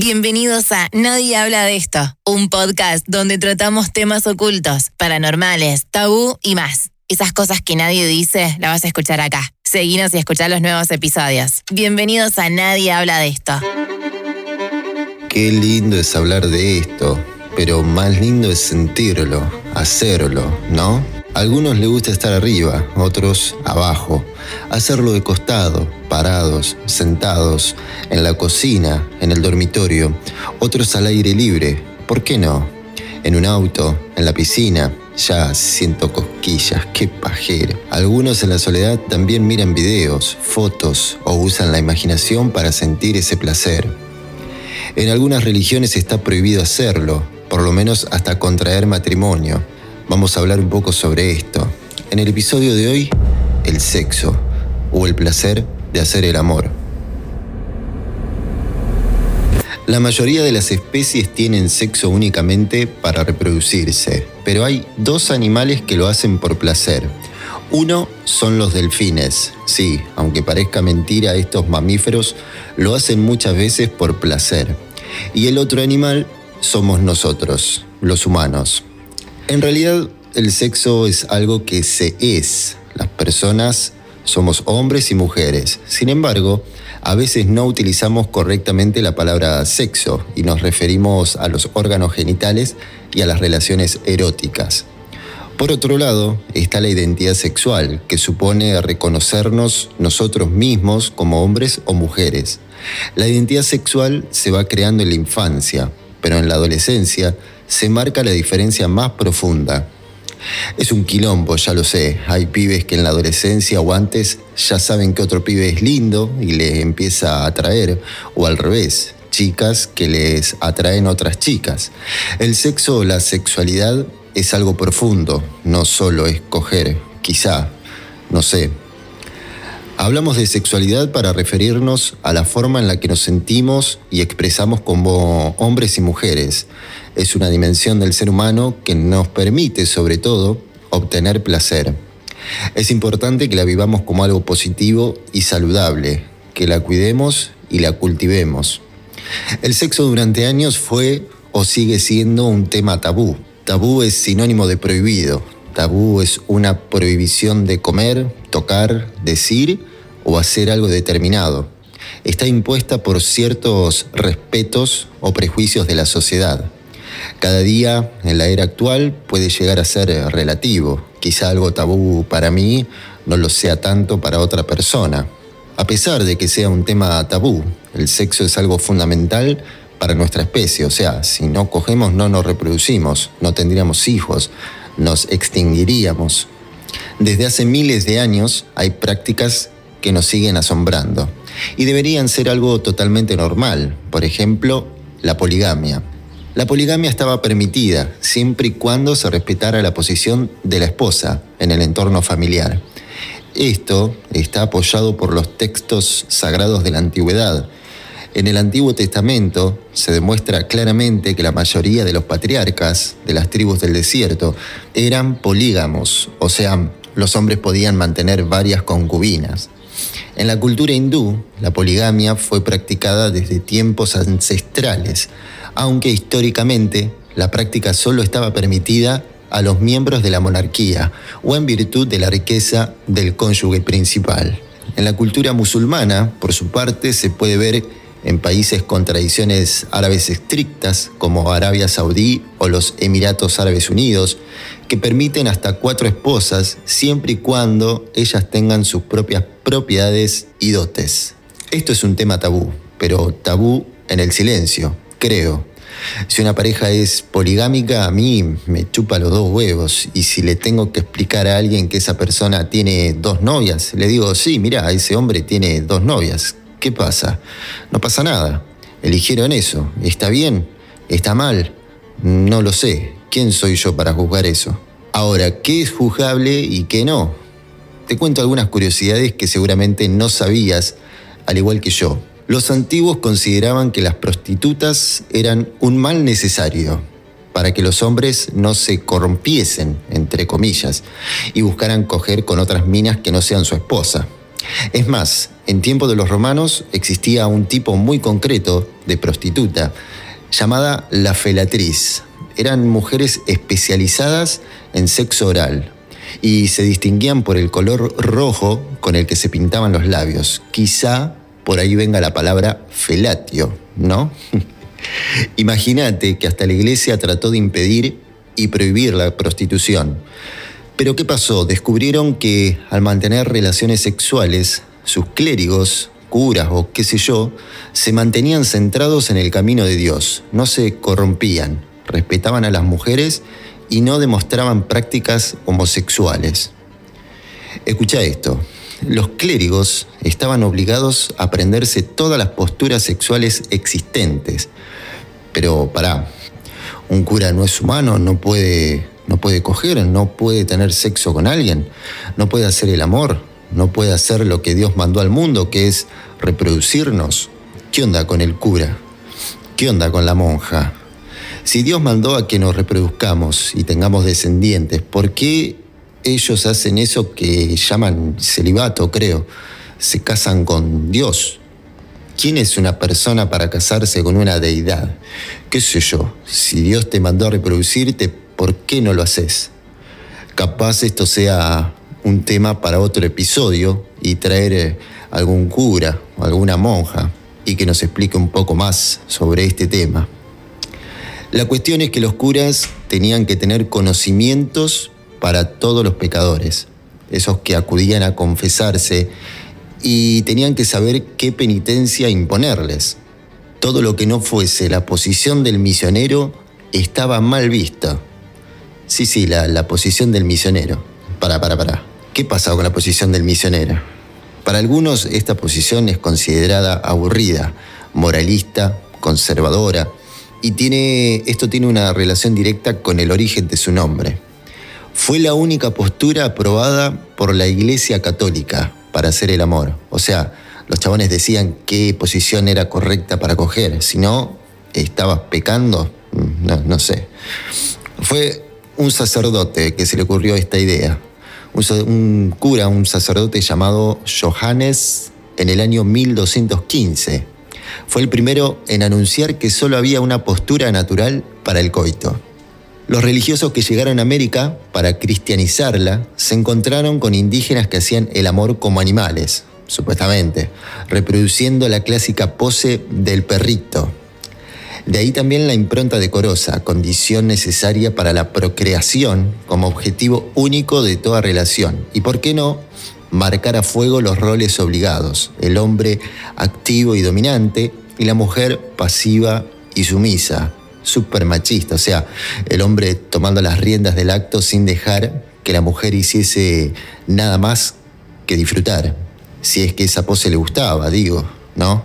Bienvenidos a Nadie habla de esto, un podcast donde tratamos temas ocultos, paranormales, tabú y más. Esas cosas que nadie dice, las vas a escuchar acá. Seguinos y escuchar los nuevos episodios. Bienvenidos a Nadie habla de esto. Qué lindo es hablar de esto, pero más lindo es sentirlo, hacerlo, ¿no? Algunos les gusta estar arriba, otros abajo. Hacerlo de costado, parados, sentados, en la cocina, en el dormitorio, otros al aire libre. ¿Por qué no? En un auto, en la piscina. Ya siento cosquillas, qué pajero. Algunos en la soledad también miran videos, fotos o usan la imaginación para sentir ese placer. En algunas religiones está prohibido hacerlo, por lo menos hasta contraer matrimonio vamos a hablar un poco sobre esto. En el episodio de hoy, el sexo o el placer de hacer el amor. La mayoría de las especies tienen sexo únicamente para reproducirse, pero hay dos animales que lo hacen por placer. Uno son los delfines. Sí, aunque parezca mentira, estos mamíferos lo hacen muchas veces por placer. Y el otro animal somos nosotros, los humanos. En realidad, el sexo es algo que se es. Las personas somos hombres y mujeres. Sin embargo, a veces no utilizamos correctamente la palabra sexo y nos referimos a los órganos genitales y a las relaciones eróticas. Por otro lado, está la identidad sexual, que supone reconocernos nosotros mismos como hombres o mujeres. La identidad sexual se va creando en la infancia, pero en la adolescencia se marca la diferencia más profunda. Es un quilombo, ya lo sé. Hay pibes que en la adolescencia o antes ya saben que otro pibe es lindo y les empieza a atraer, o al revés, chicas que les atraen otras chicas. El sexo o la sexualidad es algo profundo, no solo escoger, quizá, no sé. Hablamos de sexualidad para referirnos a la forma en la que nos sentimos y expresamos como hombres y mujeres es una dimensión del ser humano que nos permite, sobre todo, obtener placer. Es importante que la vivamos como algo positivo y saludable, que la cuidemos y la cultivemos. El sexo durante años fue o sigue siendo un tema tabú. Tabú es sinónimo de prohibido. Tabú es una prohibición de comer, tocar, decir o hacer algo determinado. Está impuesta por ciertos respetos o prejuicios de la sociedad. Cada día en la era actual puede llegar a ser relativo. Quizá algo tabú para mí no lo sea tanto para otra persona. A pesar de que sea un tema tabú, el sexo es algo fundamental para nuestra especie. O sea, si no cogemos no nos reproducimos, no tendríamos hijos, nos extinguiríamos. Desde hace miles de años hay prácticas que nos siguen asombrando y deberían ser algo totalmente normal. Por ejemplo, la poligamia. La poligamia estaba permitida siempre y cuando se respetara la posición de la esposa en el entorno familiar. Esto está apoyado por los textos sagrados de la antigüedad. En el Antiguo Testamento se demuestra claramente que la mayoría de los patriarcas de las tribus del desierto eran polígamos, o sea, los hombres podían mantener varias concubinas. En la cultura hindú, la poligamia fue practicada desde tiempos ancestrales, aunque históricamente la práctica solo estaba permitida a los miembros de la monarquía o en virtud de la riqueza del cónyuge principal. En la cultura musulmana, por su parte, se puede ver en países con tradiciones árabes estrictas como Arabia Saudí o los Emiratos Árabes Unidos, que permiten hasta cuatro esposas siempre y cuando ellas tengan sus propias propiedades y dotes. Esto es un tema tabú, pero tabú en el silencio, creo. Si una pareja es poligámica, a mí me chupa los dos huevos. Y si le tengo que explicar a alguien que esa persona tiene dos novias, le digo, sí, mira, ese hombre tiene dos novias. ¿Qué pasa? No pasa nada. Eligieron eso. ¿Está bien? ¿Está mal? No lo sé. ¿Quién soy yo para juzgar eso? Ahora, ¿qué es juzgable y qué no? Te cuento algunas curiosidades que seguramente no sabías, al igual que yo. Los antiguos consideraban que las prostitutas eran un mal necesario para que los hombres no se corrompiesen, entre comillas, y buscaran coger con otras minas que no sean su esposa. Es más, en tiempo de los romanos existía un tipo muy concreto de prostituta llamada la felatriz. Eran mujeres especializadas en sexo oral y se distinguían por el color rojo con el que se pintaban los labios. Quizá por ahí venga la palabra felatio, ¿no? Imagínate que hasta la iglesia trató de impedir y prohibir la prostitución. Pero ¿qué pasó? Descubrieron que al mantener relaciones sexuales, sus clérigos, curas o qué sé yo, se mantenían centrados en el camino de Dios, no se corrompían, respetaban a las mujeres y no demostraban prácticas homosexuales. Escucha esto. Los clérigos estaban obligados a aprenderse todas las posturas sexuales existentes. Pero pará, un cura no es humano, no puede, no puede coger, no puede tener sexo con alguien, no puede hacer el amor, no puede hacer lo que Dios mandó al mundo, que es reproducirnos. ¿Qué onda con el cura? ¿Qué onda con la monja? Si Dios mandó a que nos reproduzcamos y tengamos descendientes, ¿por qué ellos hacen eso que llaman celibato, creo? Se casan con Dios. ¿Quién es una persona para casarse con una deidad? ¿Qué sé yo? Si Dios te mandó a reproducirte, ¿por qué no lo haces? Capaz esto sea un tema para otro episodio y traer eh, algún cura o alguna monja y que nos explique un poco más sobre este tema. La cuestión es que los curas tenían que tener conocimientos para todos los pecadores, esos que acudían a confesarse, y tenían que saber qué penitencia imponerles. Todo lo que no fuese la posición del misionero estaba mal visto. Sí, sí, la, posición del misionero. Para, para, para. ¿Qué pasa con la posición del misionero? Para algunos esta posición es considerada aburrida, moralista, conservadora, y tiene, esto tiene una relación directa con el origen de su nombre. Fue la única postura aprobada por la Iglesia Católica para hacer el amor. O sea, los chabones decían qué posición era correcta para coger. Si no, estabas pecando, no, no sé. Fue un sacerdote que se le ocurrió esta idea. Un, cura, un sacerdote llamado Johannes en el año 1215 fue el primero en anunciar que solo había una postura natural para el coito. Los religiosos que llegaron a América para cristianizarla se encontraron con indígenas que hacían el amor como animales, supuestamente, reproduciendo la clásica pose del perrito. De ahí también la impronta decorosa, condición necesaria para la procreación como objetivo único de toda relación. Y por qué no, marcar a fuego los roles obligados, el hombre activo y dominante y la mujer pasiva y sumisa, súper machista, o sea, el hombre tomando las riendas del acto sin dejar que la mujer hiciese nada más que disfrutar, si es que esa pose le gustaba, digo, ¿no?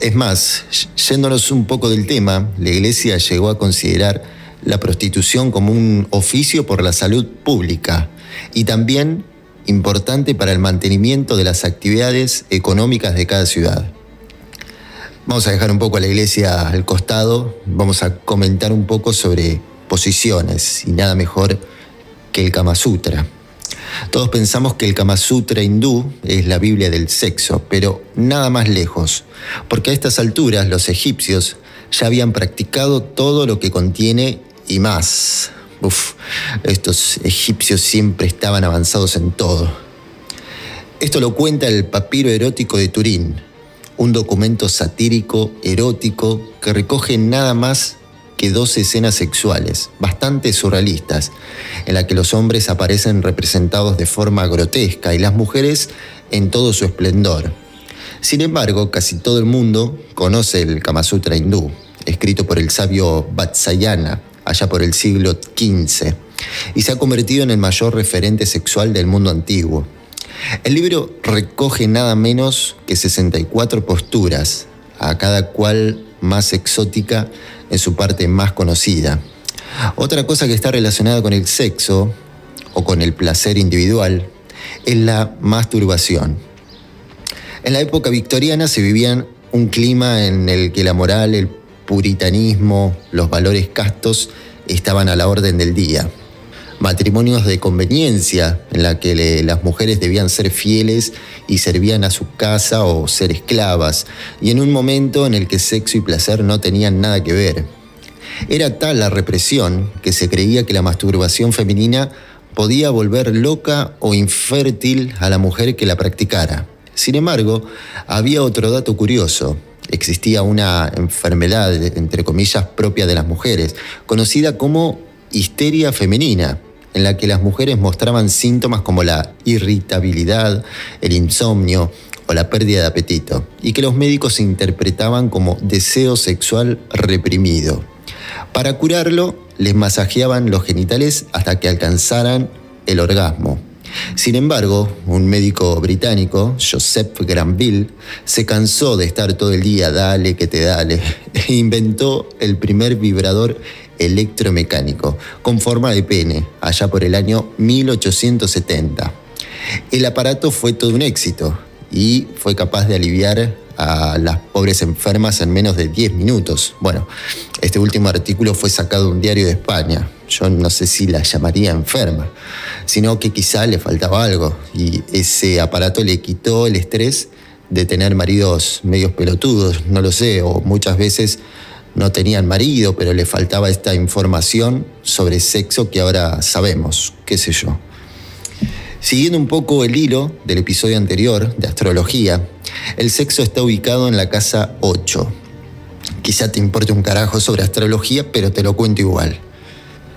Es más, yéndonos un poco del tema, la iglesia llegó a considerar la prostitución como un oficio por la salud pública y también importante para el mantenimiento de las actividades económicas de cada ciudad. Vamos a dejar un poco a la iglesia al costado, vamos a comentar un poco sobre posiciones y nada mejor que el Kama Sutra. Todos pensamos que el Kama Sutra hindú es la Biblia del sexo, pero nada más lejos, porque a estas alturas los egipcios ya habían practicado todo lo que contiene y más. Uf, estos egipcios siempre estaban avanzados en todo. Esto lo cuenta el papiro erótico de Turín, un documento satírico, erótico, que recoge nada más que dos escenas sexuales, bastante surrealistas, en la que los hombres aparecen representados de forma grotesca y las mujeres en todo su esplendor. Sin embargo, casi todo el mundo conoce el Kama Sutra hindú, escrito por el sabio Vatsyayana, allá por el siglo XV, y se ha convertido en el mayor referente sexual del mundo antiguo. El libro recoge nada menos que 64 posturas, a cada cual más exótica en su parte más conocida. Otra cosa que está relacionada con el sexo o con el placer individual es la masturbación. En la época victoriana se vivía un clima en el que la moral, el puritanismo, los valores castos estaban a la orden del día. Matrimonios de conveniencia, en la que las mujeres debían ser fieles y servían a su casa o ser esclavas, y en un momento en el que sexo y placer no tenían nada que ver. Era tal la represión que se creía que la masturbación femenina podía volver loca o infértil a la mujer que la practicara. Sin embargo, había otro dato curioso. Existía una enfermedad, entre comillas, propia de las mujeres, conocida como histeria femenina, en la que las mujeres mostraban síntomas como la irritabilidad, el insomnio o la pérdida de apetito, y que los médicos interpretaban como deseo sexual reprimido. Para curarlo, les masajeaban los genitales hasta que alcanzaran el orgasmo. Sin embargo, un médico británico, Joseph Granville, se cansó de estar todo el día dale que te dale e inventó el primer vibrador electromecánico con forma de pene allá por el año 1870. El aparato fue todo un éxito y fue capaz de aliviar a las pobres enfermas en menos de 10 minutos. Bueno, este último artículo fue sacado de un diario de España. Yo no sé si la llamaría enferma, sino que quizá le faltaba algo y ese aparato le quitó el estrés de tener maridos medios pelotudos, no lo sé, o muchas veces no tenían marido, pero le faltaba esta información sobre sexo que ahora sabemos, qué sé yo. Siguiendo un poco el hilo del episodio anterior de astrología, el sexo está ubicado en la casa 8. Quizá te importe un carajo sobre astrología, pero te lo cuento igual.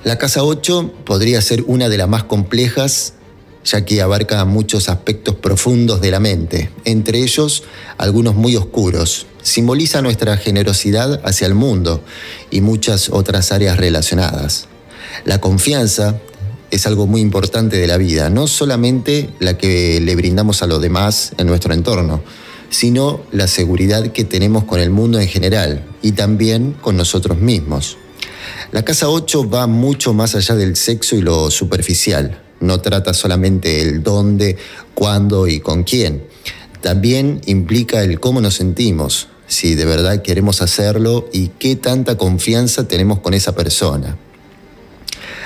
La casa 8 podría ser una de las más complejas ya que abarca muchos aspectos profundos de la mente, entre ellos algunos muy oscuros. Simboliza nuestra generosidad hacia el mundo y muchas otras áreas relacionadas. La confianza es algo muy importante de la vida, no solamente la que le brindamos a los demás en nuestro entorno, sino la seguridad que tenemos con el mundo en general y también con nosotros mismos. La casa 8 va mucho más allá del sexo y lo superficial no trata solamente el dónde, cuándo y con quién. También implica el cómo nos sentimos, si de verdad queremos hacerlo y qué tanta confianza tenemos con esa persona.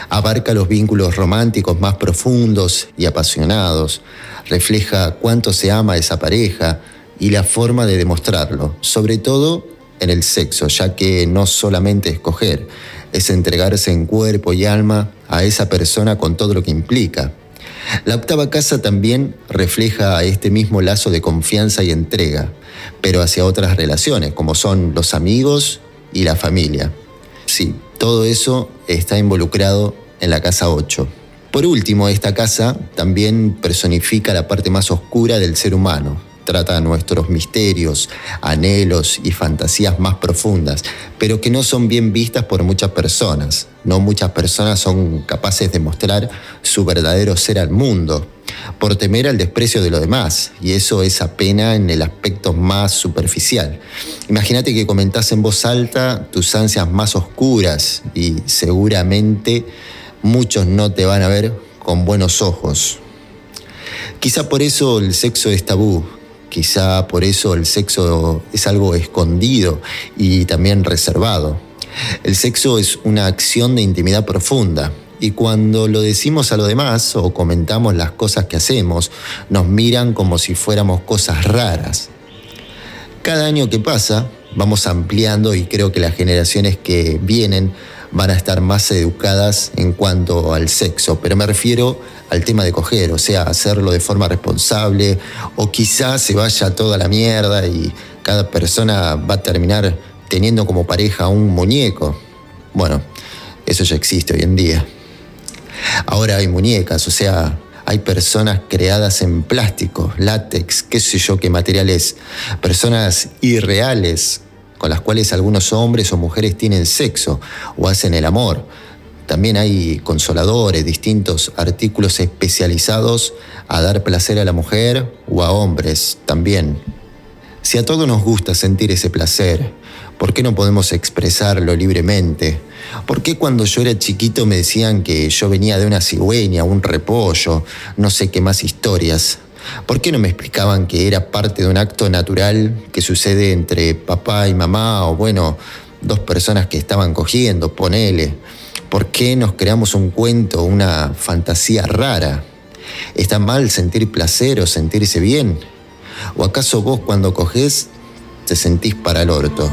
Abarca los vínculos románticos más profundos y apasionados, refleja cuánto se ama a esa pareja y la forma de demostrarlo, sobre todo en el sexo, ya que no solamente escoger, es entregarse en cuerpo y alma a esa persona con todo lo que implica. La octava casa también refleja este mismo lazo de confianza y entrega, pero hacia otras relaciones, como son los amigos y la familia. Sí, todo eso está involucrado en la casa 8. Por último, esta casa también personifica la parte más oscura del ser humano, trata nuestros misterios, anhelos y fantasías más profundas, pero que no son bien vistas por muchas personas. No muchas personas son capaces de mostrar su verdadero ser al mundo, por temer al desprecio de los demás, y eso es apenas en el aspecto más superficial. Imagínate que comentás en voz alta tus ansias más oscuras y seguramente muchos no te van a ver con buenos ojos. Quizá por eso el sexo es tabú, Quizá por eso el sexo es algo escondido y también reservado. El sexo es una acción de intimidad profunda y cuando lo decimos a los demás o comentamos las cosas que hacemos, nos miran como si fuéramos cosas raras. Cada año que pasa, vamos ampliando y creo que las generaciones que vienen van a estar más educadas en cuanto al sexo, pero me refiero al tema de coger, o sea, hacerlo de forma responsable, o quizás se vaya toda la mierda y cada persona va a terminar teniendo como pareja un muñeco. Bueno, eso ya existe hoy en día. Ahora hay muñecas, o sea, hay personas creadas en plástico, látex, qué sé yo qué materiales, personas irreales con las cuales algunos hombres o mujeres tienen sexo o hacen el amor. También hay consoladores, distintos artículos especializados a dar placer a la mujer o a hombres también. Si a todos nos gusta sentir ese placer, ¿por qué no podemos expresarlo libremente? ¿Por qué cuando yo era chiquito me decían que yo venía de una cigüeña, un repollo, no sé qué más historias? ¿Por qué no me explicaban que era parte de un acto natural que sucede entre papá y mamá o bueno, dos personas que estaban cogiendo, ponele? ¿Por qué nos creamos un cuento, una fantasía rara? ¿Está mal sentir placer o sentirse bien? ¿O acaso vos cuando cogés te sentís para el orto?